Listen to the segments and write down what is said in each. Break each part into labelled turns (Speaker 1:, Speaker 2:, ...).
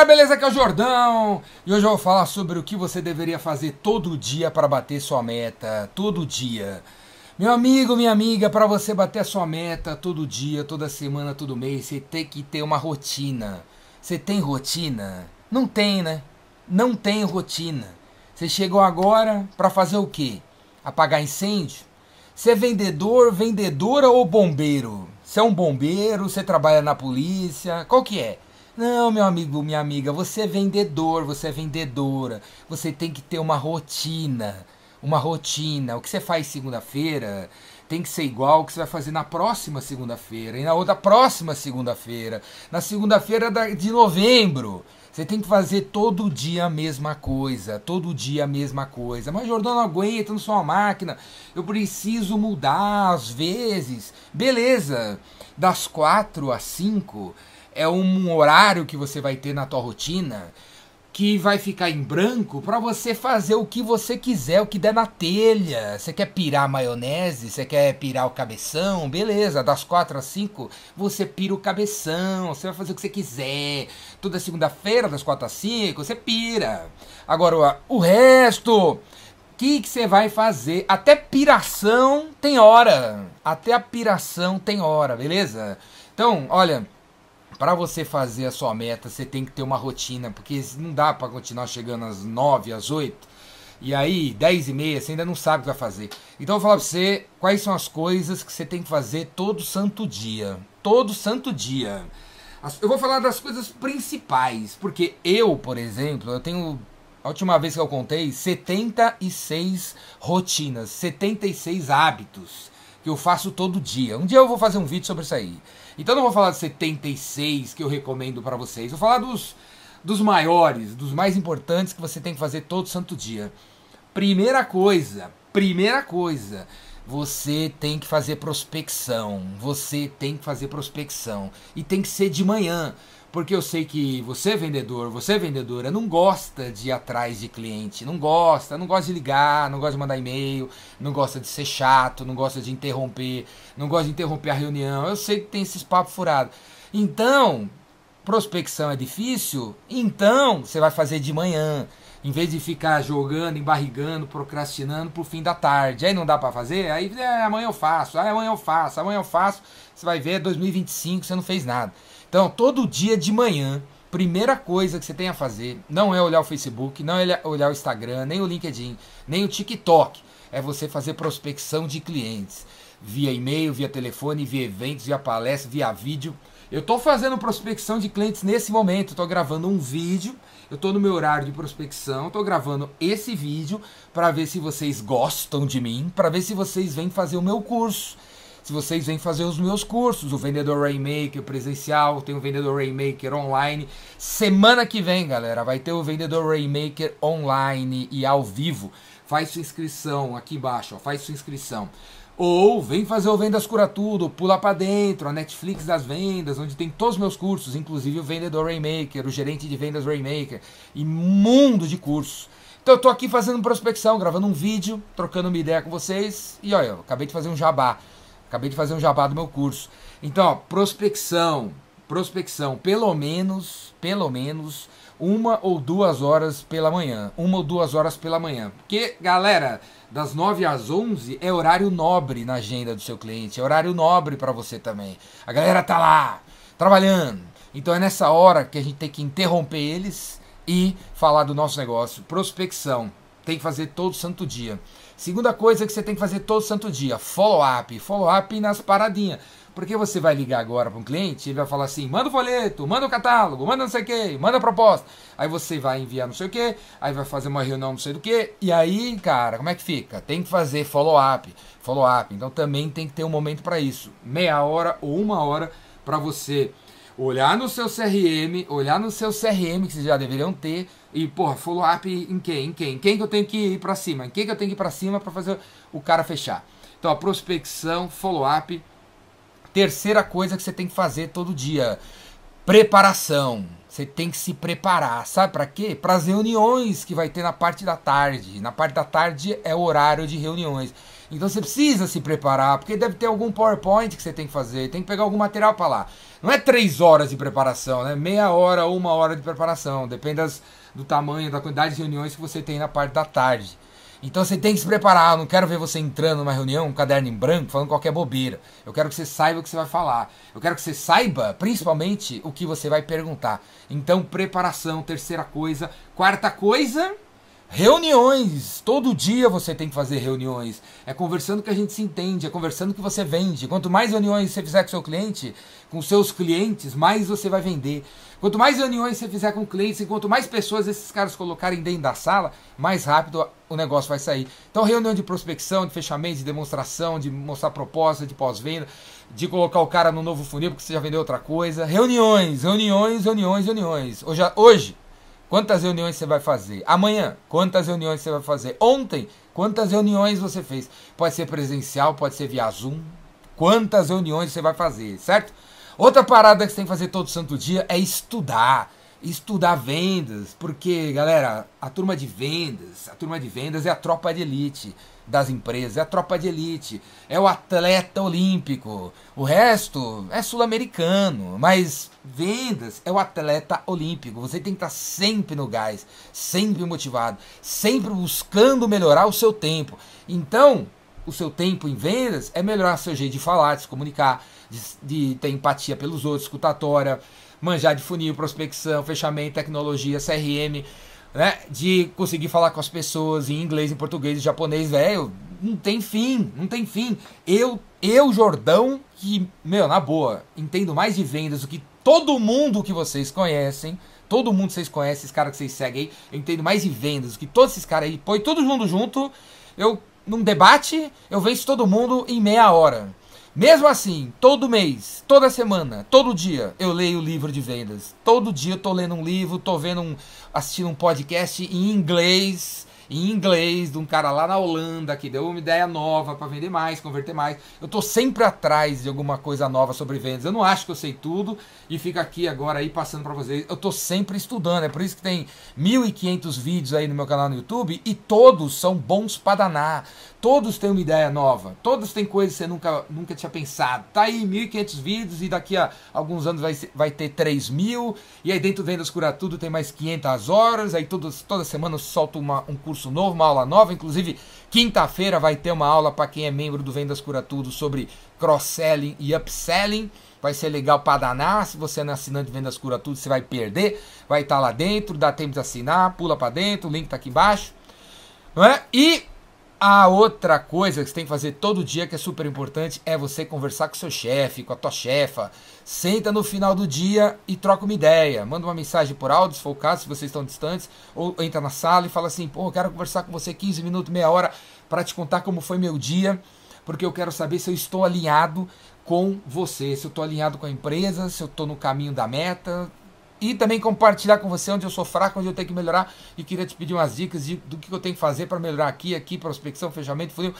Speaker 1: galera, beleza? Aqui é o Jordão e hoje eu vou falar sobre o que você deveria fazer todo dia para bater sua meta, todo dia. Meu amigo, minha amiga, para você bater a sua meta todo dia, toda semana, todo mês, você tem que ter uma rotina. Você tem rotina? Não tem, né? Não tem rotina. Você chegou agora para fazer o quê? Apagar incêndio? Você é vendedor, vendedora ou bombeiro? Você é um bombeiro, você trabalha na polícia, qual que é? Não, meu amigo, minha amiga, você é vendedor, você é vendedora. Você tem que ter uma rotina. Uma rotina. O que você faz segunda-feira tem que ser igual ao que você vai fazer na próxima segunda-feira. E na outra próxima segunda-feira. Na segunda-feira de novembro. Você tem que fazer todo dia a mesma coisa, todo dia a mesma coisa. Mas Jordão não aguenta, não sou uma máquina. Eu preciso mudar às vezes. Beleza. Das quatro às cinco é um horário que você vai ter na tua rotina que vai ficar em branco para você fazer o que você quiser, o que der na telha. Você quer pirar a maionese, você quer pirar o cabeção, beleza, das quatro às cinco você pira o cabeção, você vai fazer o que você quiser. Toda segunda-feira, das quatro às cinco você pira. Agora, o resto, o que, que você vai fazer? Até piração tem hora. Até a piração tem hora, beleza? Então, olha, para você fazer a sua meta, você tem que ter uma rotina, porque não dá para continuar chegando às 9, às 8, e aí 10 e meia você ainda não sabe o que vai fazer. Então eu vou falar para você quais são as coisas que você tem que fazer todo santo dia. Todo santo dia. Eu vou falar das coisas principais, porque eu, por exemplo, eu tenho a última vez que eu contei 76 rotinas, 76 hábitos que eu faço todo dia. Um dia eu vou fazer um vídeo sobre isso aí. Então não vou falar de 76 que eu recomendo para vocês. Vou falar dos, dos maiores, dos mais importantes que você tem que fazer todo santo dia. Primeira coisa, primeira coisa, você tem que fazer prospecção. Você tem que fazer prospecção. E tem que ser de manhã. Porque eu sei que você, vendedor, você, vendedora, não gosta de ir atrás de cliente. Não gosta, não gosta de ligar, não gosta de mandar e-mail, não gosta de ser chato, não gosta de interromper, não gosta de interromper a reunião. Eu sei que tem esses papos furados. Então, prospecção é difícil? Então, você vai fazer de manhã. Em vez de ficar jogando, embarrigando, procrastinando pro fim da tarde. Aí não dá para fazer? Aí é, amanhã eu faço, aí amanhã eu faço, amanhã eu faço. Você vai ver 2025 você não fez nada. Então, todo dia de manhã, primeira coisa que você tem a fazer não é olhar o Facebook, não é olhar o Instagram, nem o LinkedIn, nem o TikTok. É você fazer prospecção de clientes via e-mail, via telefone, via eventos, via palestra, via vídeo. Eu estou fazendo prospecção de clientes nesse momento, estou gravando um vídeo, eu estou no meu horário de prospecção, estou gravando esse vídeo para ver se vocês gostam de mim, para ver se vocês vêm fazer o meu curso se vocês vêm fazer os meus cursos, o Vendedor Rainmaker presencial, tem o Vendedor Rainmaker online. Semana que vem, galera, vai ter o Vendedor Rainmaker online e ao vivo. Faz sua inscrição aqui embaixo, ó, faz sua inscrição. Ou vem fazer o Vendas Cura Tudo, pula para dentro, a Netflix das vendas, onde tem todos os meus cursos, inclusive o Vendedor Rainmaker, o gerente de vendas Rainmaker e mundo de cursos. Então eu tô aqui fazendo prospecção, gravando um vídeo, trocando uma ideia com vocês e olha, eu acabei de fazer um jabá. Acabei de fazer um jabá do meu curso. Então, ó, prospecção, prospecção, pelo menos, pelo menos uma ou duas horas pela manhã, uma ou duas horas pela manhã. Porque, galera, das 9 às 11 é horário nobre na agenda do seu cliente, é horário nobre para você também. A galera tá lá trabalhando. Então é nessa hora que a gente tem que interromper eles e falar do nosso negócio. Prospecção, tem que fazer todo santo dia. Segunda coisa que você tem que fazer todo santo dia, follow-up. Follow-up nas paradinhas. Porque você vai ligar agora para um cliente, ele vai falar assim, manda o folheto, manda o catálogo, manda não sei o que, manda a proposta. Aí você vai enviar não sei o que, aí vai fazer uma reunião não sei do que, e aí, cara, como é que fica? Tem que fazer follow-up, follow-up. Então também tem que ter um momento para isso. Meia hora ou uma hora para você olhar no seu CRM, olhar no seu CRM que vocês já deveriam ter e, porra, follow up em quem? Em quem? Quem que eu tenho que ir para cima? Em quem que eu tenho que ir para cima para fazer o cara fechar? Então, a prospecção, follow up. Terceira coisa que você tem que fazer todo dia, preparação. Você tem que se preparar, sabe para quê? Para as reuniões que vai ter na parte da tarde. Na parte da tarde é o horário de reuniões. Então você precisa se preparar, porque deve ter algum PowerPoint que você tem que fazer, tem que pegar algum material para lá. Não é três horas de preparação, né? Meia hora uma hora de preparação, depende das, do tamanho, da quantidade de reuniões que você tem na parte da tarde. Então você tem que se preparar. Eu não quero ver você entrando numa reunião, um caderno em branco, falando qualquer bobeira. Eu quero que você saiba o que você vai falar. Eu quero que você saiba, principalmente, o que você vai perguntar. Então, preparação, terceira coisa. Quarta coisa, Reuniões! Todo dia você tem que fazer reuniões. É conversando que a gente se entende, é conversando que você vende. Quanto mais reuniões você fizer com seu cliente, com seus clientes, mais você vai vender. Quanto mais reuniões você fizer com clientes e quanto mais pessoas esses caras colocarem dentro da sala, mais rápido o negócio vai sair. Então, reunião de prospecção, de fechamento, de demonstração, de mostrar proposta, de pós-venda, de colocar o cara no novo funil porque você já vendeu outra coisa. Reuniões, reuniões, reuniões, reuniões. Hoje, hoje Quantas reuniões você vai fazer? Amanhã, quantas reuniões você vai fazer? Ontem, quantas reuniões você fez? Pode ser presencial, pode ser via Zoom. Quantas reuniões você vai fazer, certo? Outra parada que você tem que fazer todo santo dia é estudar estudar vendas, porque, galera, a turma de vendas, a turma de vendas é a tropa de elite das empresas, é a tropa de elite, é o atleta olímpico. O resto é sul-americano, mas vendas é o atleta olímpico. Você tem que estar sempre no gás, sempre motivado, sempre buscando melhorar o seu tempo. Então, o seu tempo em vendas é melhorar seu jeito de falar, de se comunicar, de, de ter empatia pelos outros, escutatória, manjar de funil, prospecção, fechamento, tecnologia, CRM, né? De conseguir falar com as pessoas em inglês, em português, em japonês, velho. Não tem fim, não tem fim. Eu, eu, Jordão, que, meu, na boa, entendo mais de vendas do que todo mundo que vocês conhecem. Todo mundo que vocês conhecem, esses caras que vocês seguem aí, eu entendo mais de vendas do que todos esses caras aí. Põe todo mundo junto, eu, num debate, eu venço todo mundo em meia hora. Mesmo assim, todo mês, toda semana, todo dia eu leio livro de vendas. Todo dia eu tô lendo um livro, tô vendo um assistindo um podcast em inglês em inglês de um cara lá na Holanda que deu uma ideia nova para vender mais, converter mais. Eu tô sempre atrás de alguma coisa nova sobre vendas. Eu não acho que eu sei tudo e fico aqui agora aí passando para vocês. Eu tô sempre estudando, é por isso que tem 1500 vídeos aí no meu canal no YouTube e todos são bons para danar. Todos têm uma ideia nova, todos têm coisas que você nunca, nunca tinha pensado. Tá aí 1.500 vídeos e daqui a alguns anos vai, vai ter 3 mil. E aí dentro Vendas Cura Tudo tem mais 500 horas. Aí todos, toda semana eu solto uma, um curso novo, uma aula nova. Inclusive, quinta-feira vai ter uma aula para quem é membro do Vendas Cura Tudo sobre cross-selling e upselling. Vai ser legal para danar. Se você não é assinante de Vendas Cura Tudo, você vai perder. Vai estar tá lá dentro, dá tempo de assinar, pula para dentro, o link tá aqui embaixo. Não é? E a outra coisa que você tem que fazer todo dia, que é super importante, é você conversar com seu chefe, com a tua chefa. Senta no final do dia e troca uma ideia. Manda uma mensagem por áudio, se for o caso, se vocês estão distantes. Ou entra na sala e fala assim: pô, eu quero conversar com você 15 minutos, meia hora, para te contar como foi meu dia. Porque eu quero saber se eu estou alinhado com você, se eu estou alinhado com a empresa, se eu estou no caminho da meta, e também compartilhar com você onde eu sou fraco, onde eu tenho que melhorar e queria te pedir umas dicas de, do que eu tenho que fazer para melhorar aqui, aqui, prospecção, fechamento, funil,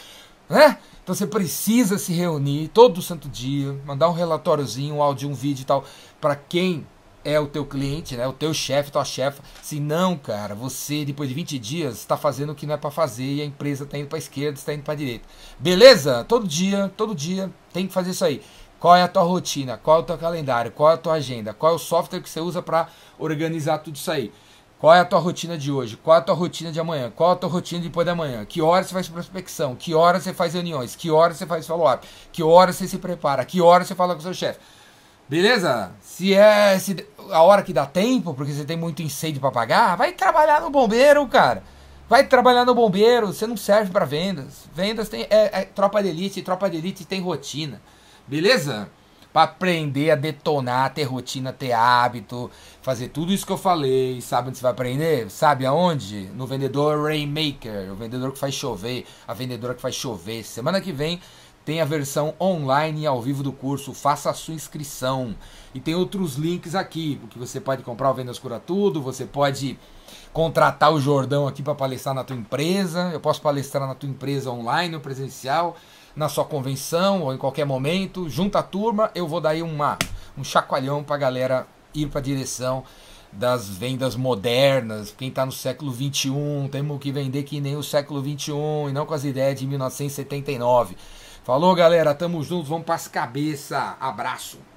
Speaker 1: né? Então você precisa se reunir todo santo dia, mandar um relatóriozinho, um áudio, um vídeo e tal, para quem é o teu cliente, né? O teu chefe, tua chefa. Se não, cara, você depois de 20 dias está fazendo o que não é para fazer e a empresa está indo para esquerda, está indo para direita. Beleza? Todo dia, todo dia tem que fazer isso aí. Qual é a tua rotina? Qual é o teu calendário? Qual é a tua agenda? Qual é o software que você usa para organizar tudo isso aí? Qual é a tua rotina de hoje? Qual é a tua rotina de amanhã? Qual é a tua rotina depois da manhã? Que hora você faz prospecção? Que hora você faz reuniões? Que hora você faz follow-up? Que hora você se prepara? Que hora você fala com o seu chefe? Beleza? Se é se a hora que dá tempo, porque você tem muito incêndio para pagar, vai trabalhar no bombeiro, cara. Vai trabalhar no bombeiro, você não serve para vendas. Vendas tem é, é tropa de elite, tropa de elite tem rotina. Beleza? Para aprender a detonar, ter rotina, ter hábito, fazer tudo isso que eu falei. Sabe onde você vai aprender? Sabe aonde? No vendedor Rainmaker, o vendedor que faz chover, a vendedora que faz chover. Semana que vem tem a versão online e ao vivo do curso. Faça a sua inscrição. E tem outros links aqui, que você pode comprar o Vendas Cura Tudo, você pode contratar o Jordão aqui para palestrar na tua empresa. Eu posso palestrar na tua empresa online ou presencial na sua convenção ou em qualquer momento, junta a turma, eu vou dar aí uma, um chacoalhão para a galera ir para a direção das vendas modernas. Quem está no século 21, temos que vender que nem o século 21 e não com as ideias de 1979. Falou, galera, tamo junto, vamos para as cabeças. Abraço.